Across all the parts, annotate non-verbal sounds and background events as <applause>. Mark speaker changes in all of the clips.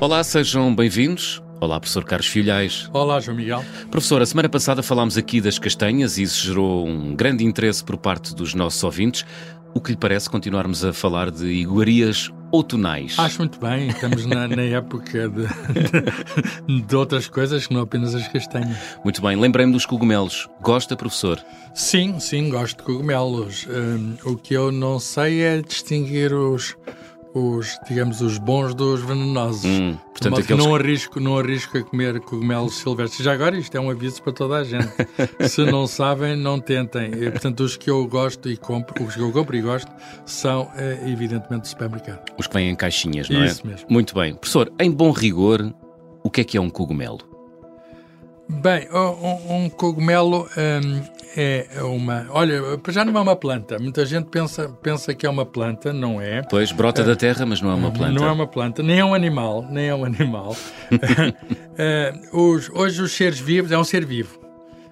Speaker 1: Olá, sejam bem-vindos. Olá, professor Carlos Filhais.
Speaker 2: Olá, João Miguel.
Speaker 1: Professor, a semana passada falámos aqui das castanhas e isso gerou um grande interesse por parte dos nossos ouvintes. O que lhe parece continuarmos a falar de iguarias outonais?
Speaker 2: Acho muito bem, estamos na, na época de, de, de, outras coisas que não apenas as castanhas.
Speaker 1: Muito bem, lembrei-me dos cogumelos. Gosta, professor?
Speaker 2: Sim, sim, gosto de cogumelos. Um, o que eu não sei é distinguir os os, digamos, os bons dos venenosos. Hum, portanto, aqueles... não, arrisco, não arrisco a comer cogumelos silvestres. Já agora isto é um aviso para toda a gente. <laughs> Se não sabem, não tentem. E, portanto, os que eu gosto e compro, os que eu compro e gosto, são eh, evidentemente do supermercado.
Speaker 1: Os que vêm em caixinhas, não
Speaker 2: é? Isso mesmo.
Speaker 1: Muito bem. Professor, em bom rigor, o que é que é um cogumelo?
Speaker 2: Bem, um, um cogumelo um, é uma. Olha, já não é uma planta. Muita gente pensa, pensa que é uma planta, não é?
Speaker 1: Pois, brota da terra, mas não é uma planta.
Speaker 2: Não é uma planta, nem é um animal, nem é um animal. uh, <laughs> os, hoje, os seres vivos, é um ser vivo.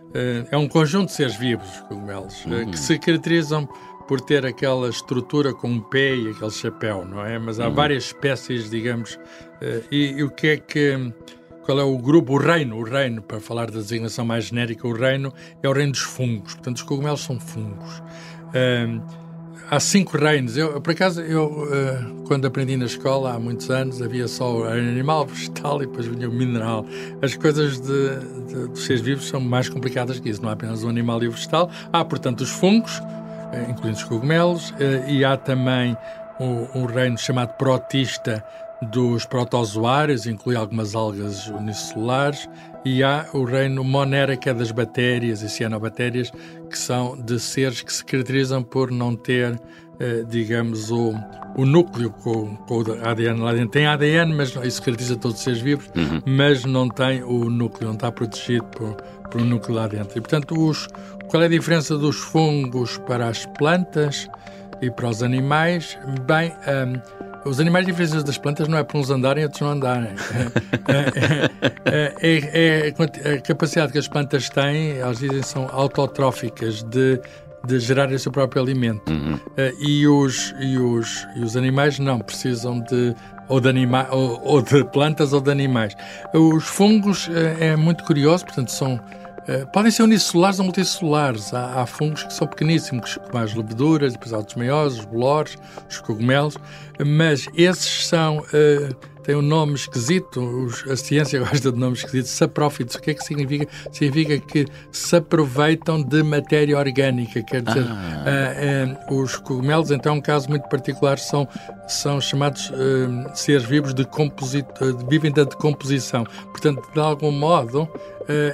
Speaker 2: Uh, é um conjunto de seres vivos, os cogumelos, uhum. uh, que se caracterizam por ter aquela estrutura com um pé e aquele chapéu, não é? Mas há uhum. várias espécies, digamos. E, e o que é que qual é o grupo, o reino, o reino, para falar da designação mais genérica, o reino é o reino dos fungos. Portanto, os cogumelos são fungos. Um, há cinco reinos. Eu, por acaso, eu, uh, quando aprendi na escola, há muitos anos, havia só o animal, <laughs> vegetal e depois vinha o mineral. As coisas de, de, dos seres vivos são mais complicadas que isso. Não há apenas o animal e o vegetal. Há, portanto, os fungos, uh, incluindo os cogumelos, uh, e há também um, um reino chamado protista, dos protozoários, inclui algumas algas unicelulares, e há o reino Monera, que é das bactérias e cianobactérias, que são de seres que se caracterizam por não ter, eh, digamos, o, o núcleo com, com, o ADN lá dentro. Tem ADN, mas isso caracteriza todos os seres vivos, uhum. mas não tem o núcleo, não está protegido por, por um núcleo lá dentro. E, portanto, os, qual é a diferença dos fungos para as plantas e para os animais? Bem, um, os animais diferenciam das plantas não é para uns andarem e outros não andarem. É, é, é, é, a capacidade que as plantas têm, elas dizem, são autotróficas de, de gerar o seu próprio alimento. Uhum. E, os, e, os, e os animais não, precisam de ou de, anima ou, ou de plantas ou de animais. Os fungos é muito curioso, portanto, são eh, podem ser unicelulares ou multicelulares. Há, há, fungos que são pequeníssimos, como as leveduras, depois há outros maiores, os bolores, os cogumelos, mas esses são. Uh, tem um nome esquisito, os, a ciência <laughs> gosta de nomes esquisitos, saprófitos. O que é que significa? Significa que se aproveitam de matéria orgânica, quer dizer, ah. uh, uh, os cogumelos, então, é um caso muito particular, são, são chamados seres vivos de composito, vivem da decomposição. Portanto, de algum modo,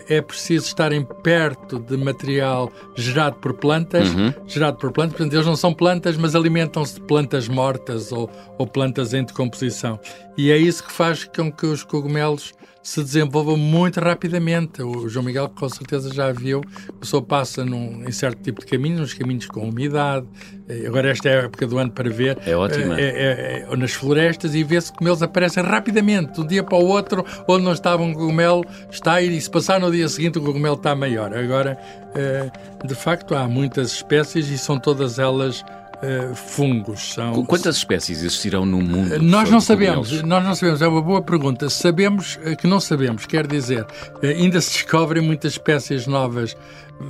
Speaker 2: é preciso estarem perto de material gerado por plantas, uhum. gerado por plantas, portanto, eles não são plantas, mas alimentam-se de plantas mortas ou, ou plantas em decomposição. E é isso que faz com que os cogumelos se desenvolvam muito rapidamente. O João Miguel, com certeza, já viu, a pessoa passa num, em certo tipo de caminhos, uns caminhos com umidade. Eh, agora, esta é a época do ano para ver.
Speaker 1: É ótimo.
Speaker 2: É, é, é, nas florestas e vê-se como eles aparecem rapidamente, de um dia para o outro, onde não estava um cogumelo, está e se passar no dia seguinte, o cogumelo está maior. Agora, eh, de facto, há muitas espécies e são todas elas uh, fungos. São...
Speaker 1: Quantas espécies existirão no mundo?
Speaker 2: Nós não sabemos, nós não sabemos, é uma boa pergunta. Sabemos eh, que não sabemos, quer dizer, eh, ainda se descobrem muitas espécies novas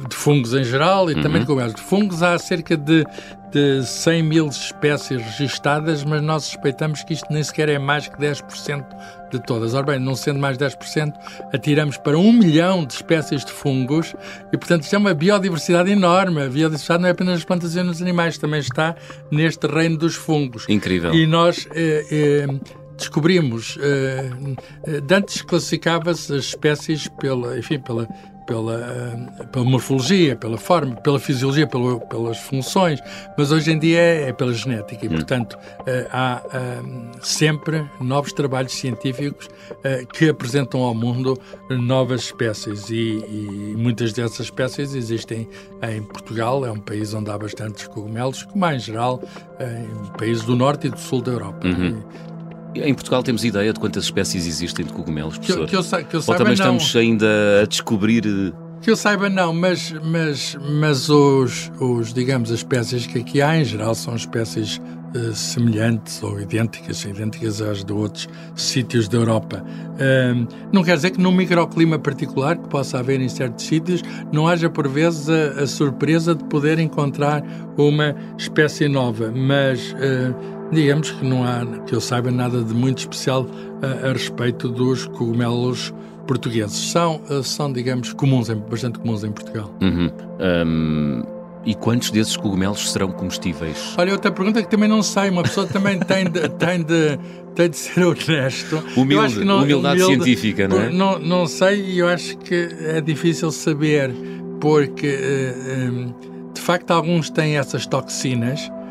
Speaker 2: de fungos em geral e uhum. também de cogumelos. De fungos há cerca de, de 100 mil espécies registadas, mas nós suspeitamos que isto nem sequer é mais que 10% de todas. Ora bem, não sendo mais 10%, atiramos para um milhão de espécies de fungos e, portanto, isto é uma biodiversidade enorme. A biodiversidade não é apenas nas plantas e nos animais, também está neste reino dos fungos.
Speaker 1: Incrível.
Speaker 2: E nós... Eh, eh, descobrimos, eh, eh antes classificava-se as espécies pela, enfim, pela, pela, eh, pela morfologia, pela forma, pela fisiologia, pela, pelas funções, mas hoje em dia é, é pela genética e, hum. portanto, eh, há eh, sempre novos trabalhos científicos que apresentam ao mundo novas espécies e, e, muitas dessas espécies existem em Portugal, é um país onde há bastantes cogumelos, como em geral em países do norte e do sul da Europa. Uhum.
Speaker 1: Em Portugal temos ideia de quantas espécies existem de cogumelos, professor?
Speaker 2: Que, que eu, que eu
Speaker 1: saiba, Ou também estamos ainda a descobrir... Eh,
Speaker 2: que eu saiba, não, mas, mas, mas os, os, digamos, as espécies que aqui há, em geral, são espécies uh, semelhantes ou idênticas, idênticas às de outros sítios da Europa. Uh, não quer dizer que num microclima particular que possa haver em certos sítios não haja por vezes a, a surpresa de poder encontrar uma espécie nova, mas digamos que não há, que eu saiba, nada de muito especial a, a respeito dos cogumelos portugueses. São, são digamos, comuns, bastante comuns em Portugal.
Speaker 1: Uhum. Um, e quantos desses cogumelos serão comestíveis?
Speaker 2: Olha, outra pergunta que também não sei. Uma pessoa também tem de, <laughs> tem de, tem de ser honesto.
Speaker 1: Humilde, não, humildade humilde, científica, não é?
Speaker 2: Não, não sei e eu acho que é difícil saber, porque uh, de facto alguns têm essas toxinas eh,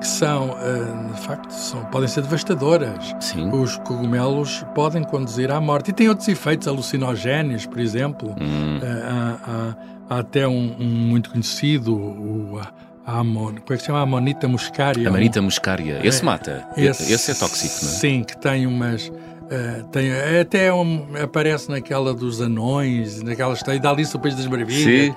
Speaker 2: que são, eh, de facto, são, podem ser devastadoras.
Speaker 1: Sim.
Speaker 2: Os cogumelos podem conduzir à morte. E tem outros efeitos alucinogénios, por exemplo.
Speaker 1: Hum.
Speaker 2: Eh, há, há, há, até um, um, muito conhecido, o, amon, como é que se chama? A amonita muscaria.
Speaker 1: Amonita muscaria. Esse é, mata. Esse, esse, é tóxico, não é?
Speaker 2: Sim, que tem umas... Uh, tem, até um, aparece naquela dos anões, naquela história da Alice o País das Maravilhas,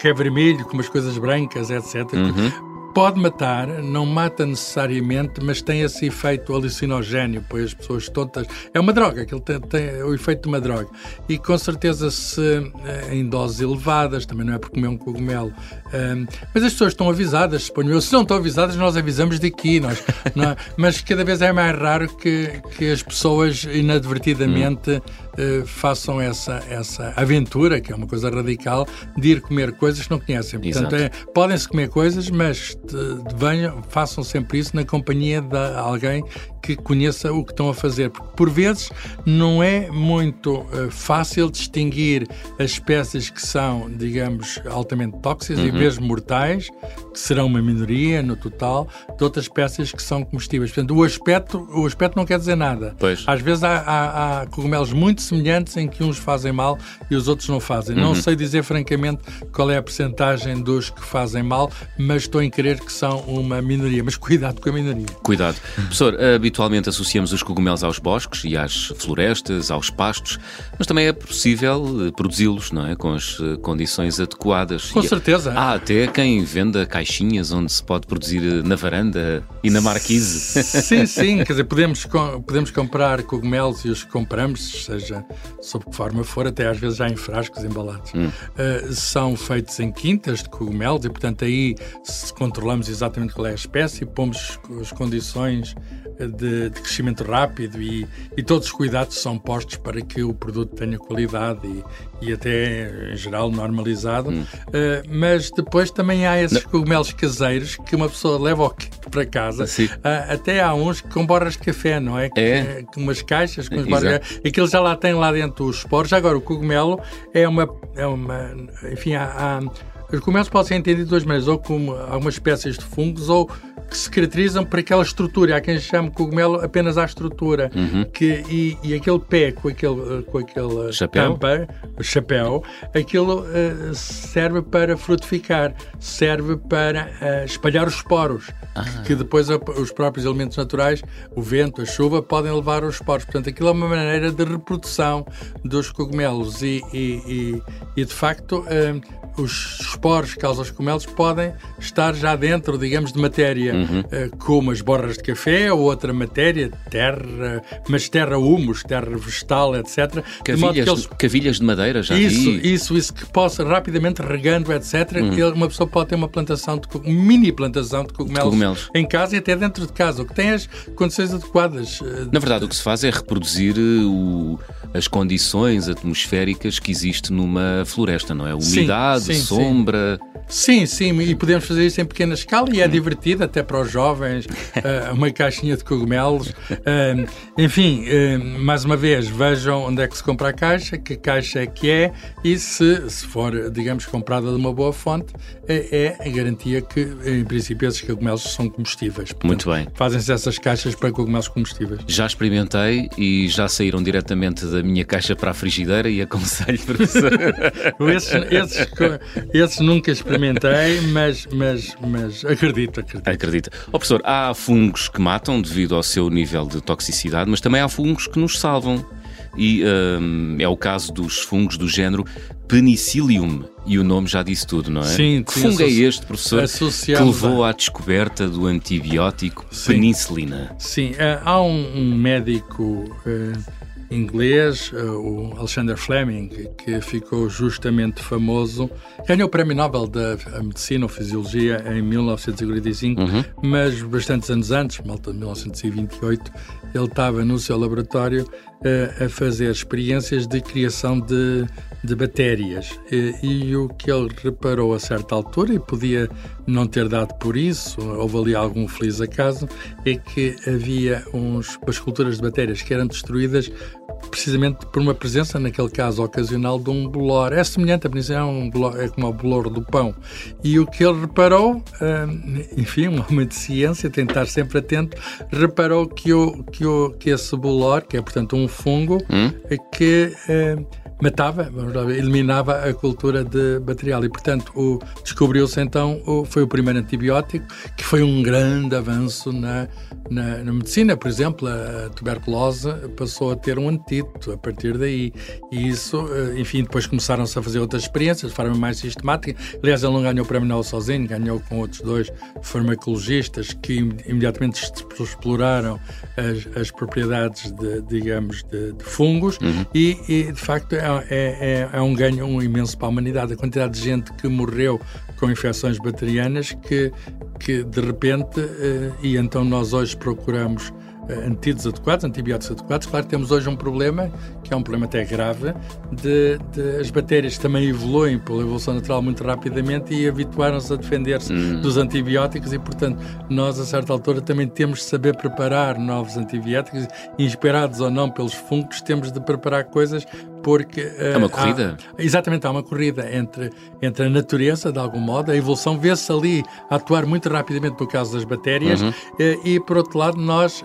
Speaker 2: que é vermelho, com umas coisas brancas, etc.
Speaker 1: Uhum
Speaker 2: pode matar, não mata necessariamente, mas tem esse efeito alucinogénio, pois as pessoas tontas. É uma droga, aquilo tem, tem o efeito de uma droga. E com certeza, se eh, em doses elevadas, também não é por comer um cogumelo, um, ehm, mas as pessoas estão avisadas, suponho eu. Se não estão avisadas, nós avisamos de aqui. Nós, é? <laughs> Mas cada vez é mais raro que, que as pessoas inadvertidamente uh, façam essa, essa aventura, que é uma coisa radical, de ir comer coisas que não conhecem. Portanto, é, podem-se comer coisas, mas venham, façam sempre isso na companhia de alguém que conheça o que estão a fazer. Porque, por vezes, não é muito uh, fácil distinguir as espécies que são, digamos, altamente tóxicas uhum. e mesmo mortais, que serão uma minoria no total, de outras espécies que são comestíveis. Portanto, o aspecto, o aspecto não quer dizer nada.
Speaker 1: Pois.
Speaker 2: Às vezes há, há, há, cogumelos muito semelhantes em que uns fazem mal e os outros não fazem. Uhum. Não sei dizer, francamente, qual é a percentagem dos que fazem mal, mas estou em crer que são uma minoria. Mas cuidado com a minoria.
Speaker 1: Cuidado. Professor, habitualmente associamos os cogumelos aos bosques e às florestas, aos pastos, mas também é possível eh, produzi-los, não é? Com as eh, condições adequadas.
Speaker 2: Com e certeza.
Speaker 1: Há até quem venda caixinhas onde se pode produzir eh, na varanda e na marquise.
Speaker 2: Sim, <laughs> sim. Quer dizer, podemos, podemos comprar cogumelos e os que compramos, seja sob que forma for, até às vezes já em frascos embalados.
Speaker 1: Hum.
Speaker 2: Uh, são feitos em quintas de cogumelos e, portanto, aí controlamos exatamente qual é a espécie, pomos as condições de, de crescimento rápido e, e, todos os cuidados são postos para que o produto tenha qualidade e, e até, em geral, normalizado. Hum. Uh, mas depois também há esses Não. cogumelos caseiros que uma pessoa leva para casa. Uh, até há uns com borras de café, não é?
Speaker 1: É.
Speaker 2: Com umas caixas, com as borras de Aquilo já lá tem lá dentro os esporos. Agora, o cogumelo é uma... É uma enfim, há, há os cogumelos podem ser entendidos de duas maneiras, ou como algumas espécies de fungos, ou que se caracterizam por aquela estrutura. Há quem chame cogumelo apenas à estrutura.
Speaker 1: Uhum.
Speaker 2: Que, e, e, aquele pé com aquele, com aquele
Speaker 1: chapéu.
Speaker 2: tampa, chapéu, aquilo uh, serve para frutificar, serve para uh, espalhar os esporos, ah. que, depois os próprios elementos naturais, o vento, a chuva, podem levar os esporos. Portanto, aquilo é uma maneira de reprodução dos cogumelos e, e, e de facto, uh, os esporos que causam os cogumelos podem estar já dentro, digamos, de matéria,
Speaker 1: uhum.
Speaker 2: Uh, como as borras de café ou outra matéria, terra, mas terra humus, terra vegetal, etc.
Speaker 1: Cavilhas de, eles... cavilhas de madeira, já
Speaker 2: Isso,
Speaker 1: vi.
Speaker 2: isso, isso que possa rapidamente regando, etc. Uhum. Uma pessoa pode ter uma plantação, de mini plantação de cogumelos, de cogumelos, em casa e até dentro de casa, o que tem as condições adequadas.
Speaker 1: Uh, Na verdade, o que se faz é reproduzir eh, o as condições atmosféricas que existe numa floresta, não é? Umidade, sim, sim, sombra.
Speaker 2: Sim. Sim, sim, e podemos fazer isso em pequena escala e é divertido até para os jovens, uh, <laughs> uma caixinha de cogumelos. Uh, enfim, uh, mais uma vez, vejam onde é que se compra a caixa, que caixa é que é e se, se for, digamos, comprada de uma boa fonte, é, é a garantia que, em princípio, esses cogumelos são comestíveis. Portanto,
Speaker 1: Muito bem.
Speaker 2: Fazem-se essas caixas para cogumelos comestíveis.
Speaker 1: Já experimentei e já saíram diretamente da minha caixa para a frigideira e aconselho, professor. <laughs>
Speaker 2: esses, esses, esses, nunca experimentei, mas, mas, mas acredito, acredito.
Speaker 1: Acredita. Oh, professor, há fungos que matam devido ao seu nível de toxicidade, mas também há fungos que nos salvam. e um, é o caso dos fungos do género Penicillium. E o nome já disse tudo, não é?
Speaker 2: Sim,
Speaker 1: que fungo é este, professor, que levou à descoberta do antibiótico sim. penicilina?
Speaker 2: Sim, eh, há um, um médico uh, inglês, uh, o Alexander Fleming, que ficou justamente famoso. Ganhou o Prémio Nobel da Medicina ou Fisiologia em 1945, uhum. mas bastantes anos antes, malta de 1928, ele estava no seu laboratório uh, a fazer experiências de criação de, de bactérias. E, e, o que ele reparou a certa altura, e podia não ter dado por isso, houve ali algum feliz acaso, é que havia uns, umas culturas de bactérias que eram destruídas precisamente por uma presença, naquele caso ocasional, de um bolor. É semelhante, a presença é, um bolor, é como o bolor do pão. E o que ele reparou, hum, enfim, um homem de ciência, tentar sempre atento, reparou que, o, que, o, que esse bolor, que é portanto um fungo, hum? que. Matava, eliminava a cultura de bacterial e, portanto, descobriu-se então, o, foi o primeiro antibiótico, que foi um grande avanço na, na, na, medicina. Por exemplo, a tuberculose passou a ter um antídoto a partir daí. E isso, eh, enfim, depois começaram-se a fazer outras experiências de forma mais sistemática. Aliás, ele não ganhou o prémio Nobel sozinho, ganhou com outros dois farmacologistas que imediatamente exploraram as, as propriedades, de, digamos, de, de fungos uhum. e, e, de facto, é, é, é, um ganho um imenso para a humanidade. A quantidade de gente que morreu com infecções bacterianas que, que de repente, eh, e então nós hoje procuramos eh, antídotos adequados, antibióticos adequados. Claro que temos hoje um problema, que é um problema até grave, de, de as bactérias também evoluem pela evolução natural muito rapidamente e habituaram-se a defender-se hum. dos antibióticos e, portanto, nós a certa altura também temos de saber preparar novos antibióticos, inspirados ou não pelos fungos, temos de preparar coisas porque...
Speaker 1: É uma corrida?
Speaker 2: Há, exatamente, há uma corrida entre, entre a natureza, de algum modo, a evolução vê-se ali a atuar muito rapidamente no caso das bactérias uhum. e, e, por outro lado, nós...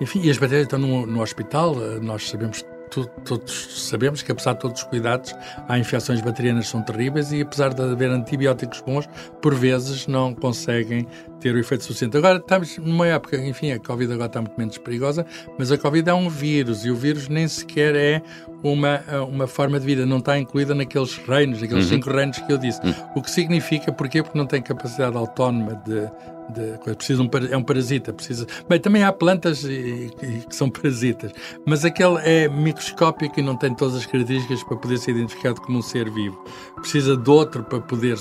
Speaker 2: Enfim, e as bactérias estão no, no hospital, nós sabemos todos sabemos que, apesar de todos os cuidados, há infecções bacterianas são terríveis e, apesar de haver antibióticos bons, por vezes não conseguem ter o efeito suficiente. Agora, estamos numa época, enfim, a Covid agora está muito menos perigosa, mas a Covid é um vírus e o vírus nem sequer é uma, uma forma de vida, não está incluída naqueles reinos, naqueles uhum. cinco reinos que eu disse. Uhum. O que significa, porquê? Porque não tem capacidade autónoma de, de precisa um, é um parasita, precisa. Bem, também há plantas e, e, que são parasitas, mas aquele é microscópico e não tem todas as características para poder ser identificado como um ser vivo. Precisa de outro para poder.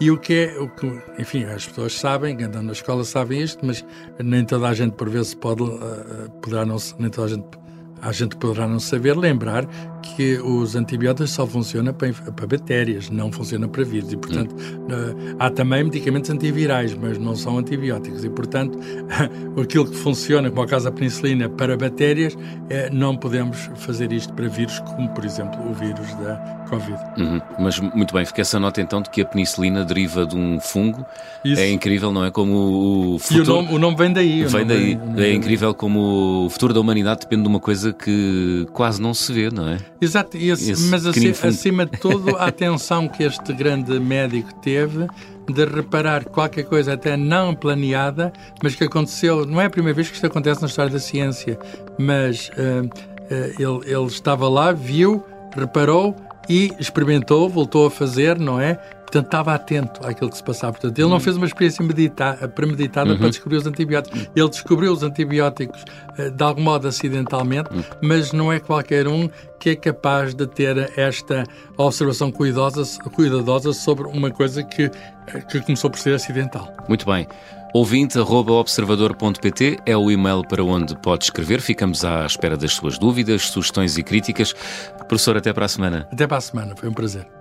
Speaker 2: E o que é, o que, enfim, as pessoas sabem, andam na escola sabem isto, mas nem toda a gente por vezes pode, uh, poderá não, nem toda a gente a gente poderá não saber lembrar que os antibióticos só funcionam para, para bactérias, não funcionam para vírus. E, portanto, hum. há também medicamentos antivirais, mas não são antibióticos. E, portanto, <laughs> aquilo que funciona, como a caso da penicilina, para bactérias, é, não podemos fazer isto para vírus, como, por exemplo, o vírus da Covid.
Speaker 1: Uhum. Mas, muito bem, fica essa nota então de que a penicilina deriva de um fungo. Isso. É incrível, não é? Como o futuro...
Speaker 2: E o nome, o nome vem daí.
Speaker 1: Vem daí. Vem, é incrível como o futuro da humanidade depende de uma coisa que quase não se vê, não é?
Speaker 2: Exato, esse, esse mas acima, acima de tudo, <laughs> a atenção que este grande médico teve de reparar qualquer coisa até não planeada, mas que aconteceu. Não é a primeira vez que isto acontece na história da ciência, mas uh, uh, ele, ele estava lá, viu, reparou e experimentou, voltou a fazer, não é? Portanto, estava atento àquilo que se passava. Portanto, ele não uhum. fez uma experiência medita premeditada uhum. para descobrir os antibióticos. Ele descobriu os antibióticos eh, de algum modo acidentalmente, uhum. mas não é qualquer um que é capaz de ter esta observação cuidadosa, cuidadosa sobre uma coisa que, eh, que começou por ser acidental.
Speaker 1: Muito bem. Ouvinte.observador.pt é o e-mail para onde pode escrever. Ficamos à espera das suas dúvidas, sugestões e críticas. Professor, até para a semana.
Speaker 2: Até para a semana, foi um prazer.